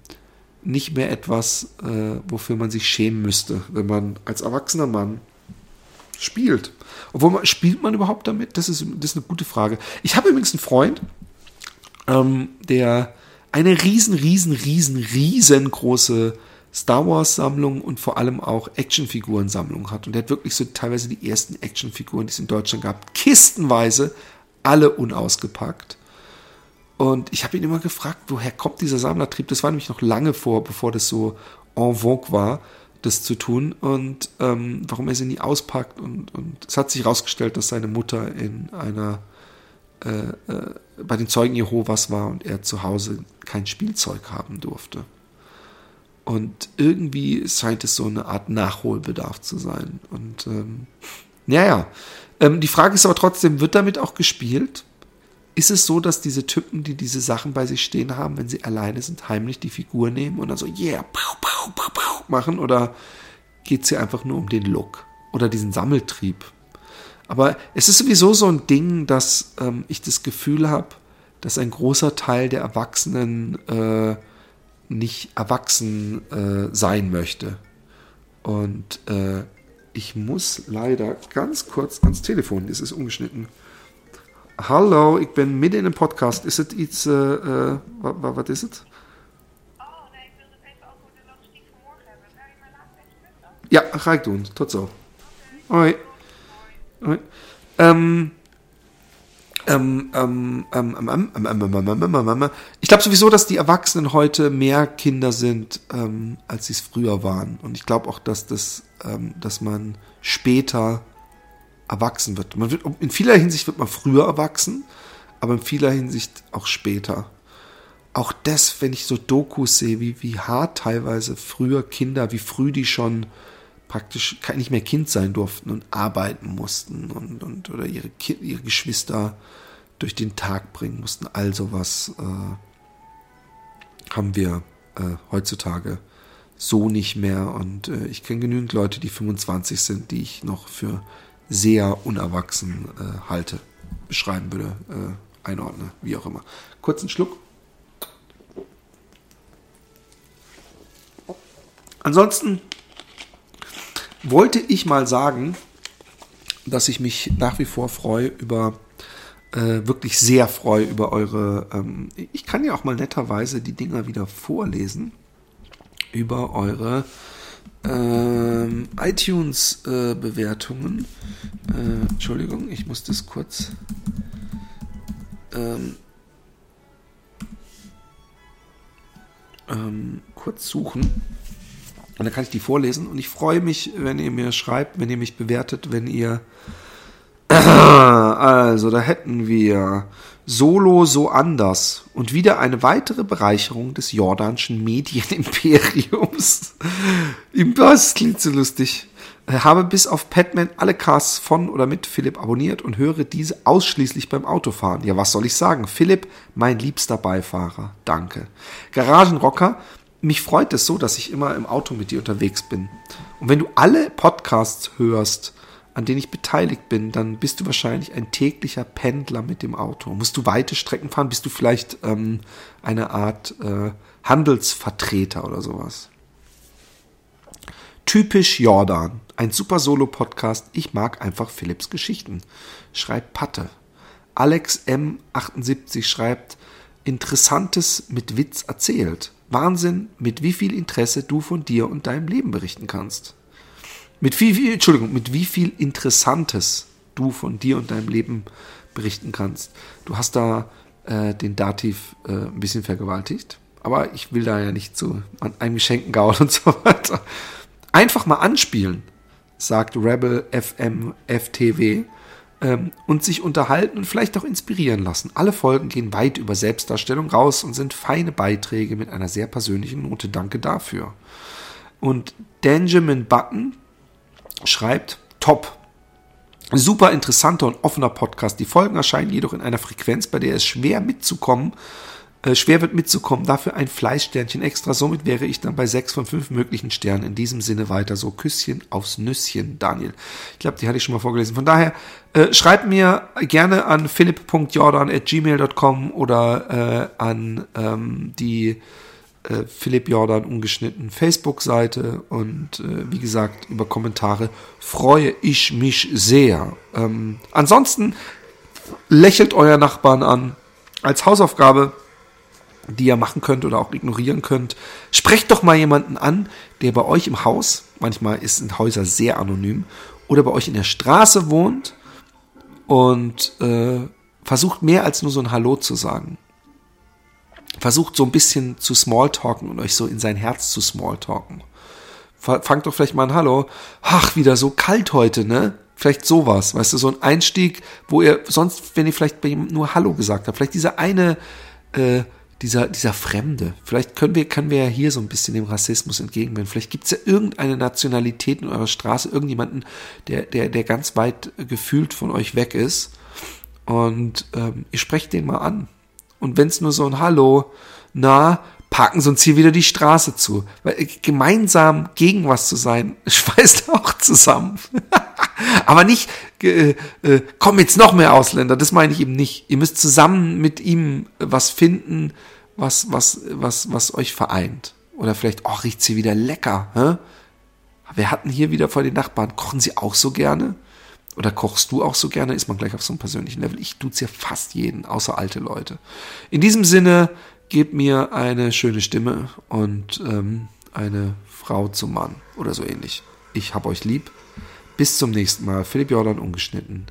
S1: nicht mehr etwas, äh, wofür man sich schämen müsste, wenn man als erwachsener Mann spielt. Obwohl man, spielt man überhaupt damit? Das ist, das ist eine gute Frage. Ich habe übrigens einen Freund, ähm, der eine riesen, riesen, riesen, riesengroße Star Wars Sammlung und vor allem auch Actionfiguren Sammlung hat. Und der hat wirklich so teilweise die ersten Actionfiguren, die es in Deutschland gab, kistenweise, alle unausgepackt. Und ich habe ihn immer gefragt, woher kommt dieser Sammlertrieb? Das war nämlich noch lange vor, bevor das so en vogue war, das zu tun und ähm, warum er sie nie auspackt. Und, und es hat sich herausgestellt, dass seine Mutter in einer äh, äh, bei den Zeugen Jehovas war und er zu Hause kein Spielzeug haben durfte. Und irgendwie scheint es so eine Art Nachholbedarf zu sein. Und ähm, naja, ähm, die Frage ist aber trotzdem, wird damit auch gespielt? Ist es so, dass diese Typen, die diese Sachen bei sich stehen haben, wenn sie alleine sind, heimlich die Figur nehmen und dann so, yeah, pow, pow, pow, pow machen? Oder geht es hier einfach nur um den Look oder diesen Sammeltrieb? Aber es ist sowieso so ein Ding, dass ähm, ich das Gefühl habe, dass ein großer Teil der Erwachsenen äh, nicht erwachsen äh, sein möchte. Und äh, ich muss leider ganz kurz ans Telefon, es ist umgeschnitten. Hallo, ich bin mitten in einem Podcast. Ist es iets, uh, uh, wat, wat, is het? Oh, nee, ik wilde het even over de logistiek van morgen hebben. Zou je mij later Ja, ga ik doen. Tot zo. Okay. Hoi. Hoi. Ähm, ich glaube sowieso, dass die Erwachsenen heute mehr Kinder sind, ähm, als sie es früher waren. Und ich glaube auch, dass das, ähm, dass man später erwachsen wird. Man wird. In vieler Hinsicht wird man früher erwachsen, aber in vieler Hinsicht auch später. Auch das, wenn ich so Dokus sehe, wie, wie hart teilweise früher Kinder, wie früh die schon praktisch nicht mehr Kind sein durften und arbeiten mussten und, und oder ihre, ihre Geschwister durch den Tag bringen mussten. All sowas äh, haben wir äh, heutzutage so nicht mehr. Und äh, ich kenne genügend Leute, die 25 sind, die ich noch für sehr unerwachsen äh, halte, beschreiben würde, äh, einordne, wie auch immer. Kurzen Schluck. Ansonsten wollte ich mal sagen, dass ich mich nach wie vor freue über äh, wirklich sehr freue über eure. Ähm, ich kann ja auch mal netterweise die Dinger wieder vorlesen über eure ähm, iTunes-Bewertungen. Äh, äh, Entschuldigung, ich muss das kurz. Ähm, ähm, kurz suchen. Und dann kann ich die vorlesen. Und ich freue mich, wenn ihr mir schreibt, wenn ihr mich bewertet, wenn ihr. Also, da hätten wir Solo so anders und wieder eine weitere Bereicherung des jordanischen Medienimperiums. Das klingt so lustig. Habe bis auf Padman alle Casts von oder mit Philipp abonniert und höre diese ausschließlich beim Autofahren. Ja, was soll ich sagen? Philipp, mein liebster Beifahrer. Danke. Garagenrocker mich freut es so, dass ich immer im Auto mit dir unterwegs bin. Und wenn du alle Podcasts hörst, an denen ich beteiligt bin, dann bist du wahrscheinlich ein täglicher Pendler mit dem Auto. Musst du weite Strecken fahren? Bist du vielleicht ähm, eine Art äh, Handelsvertreter oder sowas? Typisch Jordan. Ein super Solo-Podcast. Ich mag einfach Philips Geschichten. Schreibt Patte. Alex M78 schreibt Interessantes mit Witz erzählt. Wahnsinn, mit wie viel Interesse du von dir und deinem Leben berichten kannst. Mit wie viel, Entschuldigung, mit wie viel Interessantes du von dir und deinem Leben berichten kannst. Du hast da äh, den Dativ äh, ein bisschen vergewaltigt, aber ich will da ja nicht zu an einem Geschenken Gaul und so weiter. Einfach mal anspielen, sagt Rebel FM FTW ähm, und sich unterhalten und vielleicht auch inspirieren lassen. Alle Folgen gehen weit über Selbstdarstellung raus und sind feine Beiträge mit einer sehr persönlichen Note. Danke dafür. Und Benjamin Button schreibt, top. Super interessanter und offener Podcast. Die Folgen erscheinen jedoch in einer Frequenz, bei der es schwer mitzukommen äh, schwer wird mitzukommen, dafür ein Fleischsternchen extra. Somit wäre ich dann bei sechs von fünf möglichen Sternen. In diesem Sinne weiter so. Küsschen aufs Nüsschen, Daniel. Ich glaube, die hatte ich schon mal vorgelesen. Von daher, äh, schreibt mir gerne an philipp.jordan.gmail.com oder äh, an ähm, die äh, Philipp Jordan ungeschnitten Facebook-Seite und äh, wie gesagt, über Kommentare freue ich mich sehr. Ähm, ansonsten lächelt euer Nachbarn an. Als Hausaufgabe die ihr machen könnt oder auch ignorieren könnt. Sprecht doch mal jemanden an, der bei euch im Haus, manchmal sind Häuser sehr anonym, oder bei euch in der Straße wohnt und äh, versucht mehr als nur so ein Hallo zu sagen. Versucht so ein bisschen zu smalltalken und euch so in sein Herz zu smalltalken. fangt doch vielleicht mal an, hallo, ach, wieder so kalt heute, ne? Vielleicht sowas, weißt du, so ein Einstieg, wo ihr sonst, wenn ihr vielleicht bei ihm nur Hallo gesagt habt, vielleicht dieser eine, äh, dieser, dieser Fremde. Vielleicht können wir, können wir ja hier so ein bisschen dem Rassismus entgegenwenden. Vielleicht gibt es ja irgendeine Nationalität in eurer Straße, irgendjemanden, der, der, der ganz weit gefühlt von euch weg ist. Und ähm, ihr sprecht den mal an. Und wenn es nur so ein Hallo, na, parken sie uns hier wieder die Straße zu. Weil äh, gemeinsam gegen was zu sein, schweißt auch zusammen. Aber nicht, äh, äh, kommen jetzt noch mehr Ausländer, das meine ich eben nicht. Ihr müsst zusammen mit ihm was finden, was, was, was, was euch vereint. Oder vielleicht, oh, riecht sie wieder lecker. Hä? Wir hatten hier wieder vor den Nachbarn, kochen sie auch so gerne? Oder kochst du auch so gerne? Ist man gleich auf so einem persönlichen Level. Ich tut's ja fast jeden, außer alte Leute. In diesem Sinne, gebt mir eine schöne Stimme und ähm, eine Frau zum Mann oder so ähnlich. Ich hab euch lieb. Bis zum nächsten Mal. Philipp Jordan ungeschnitten.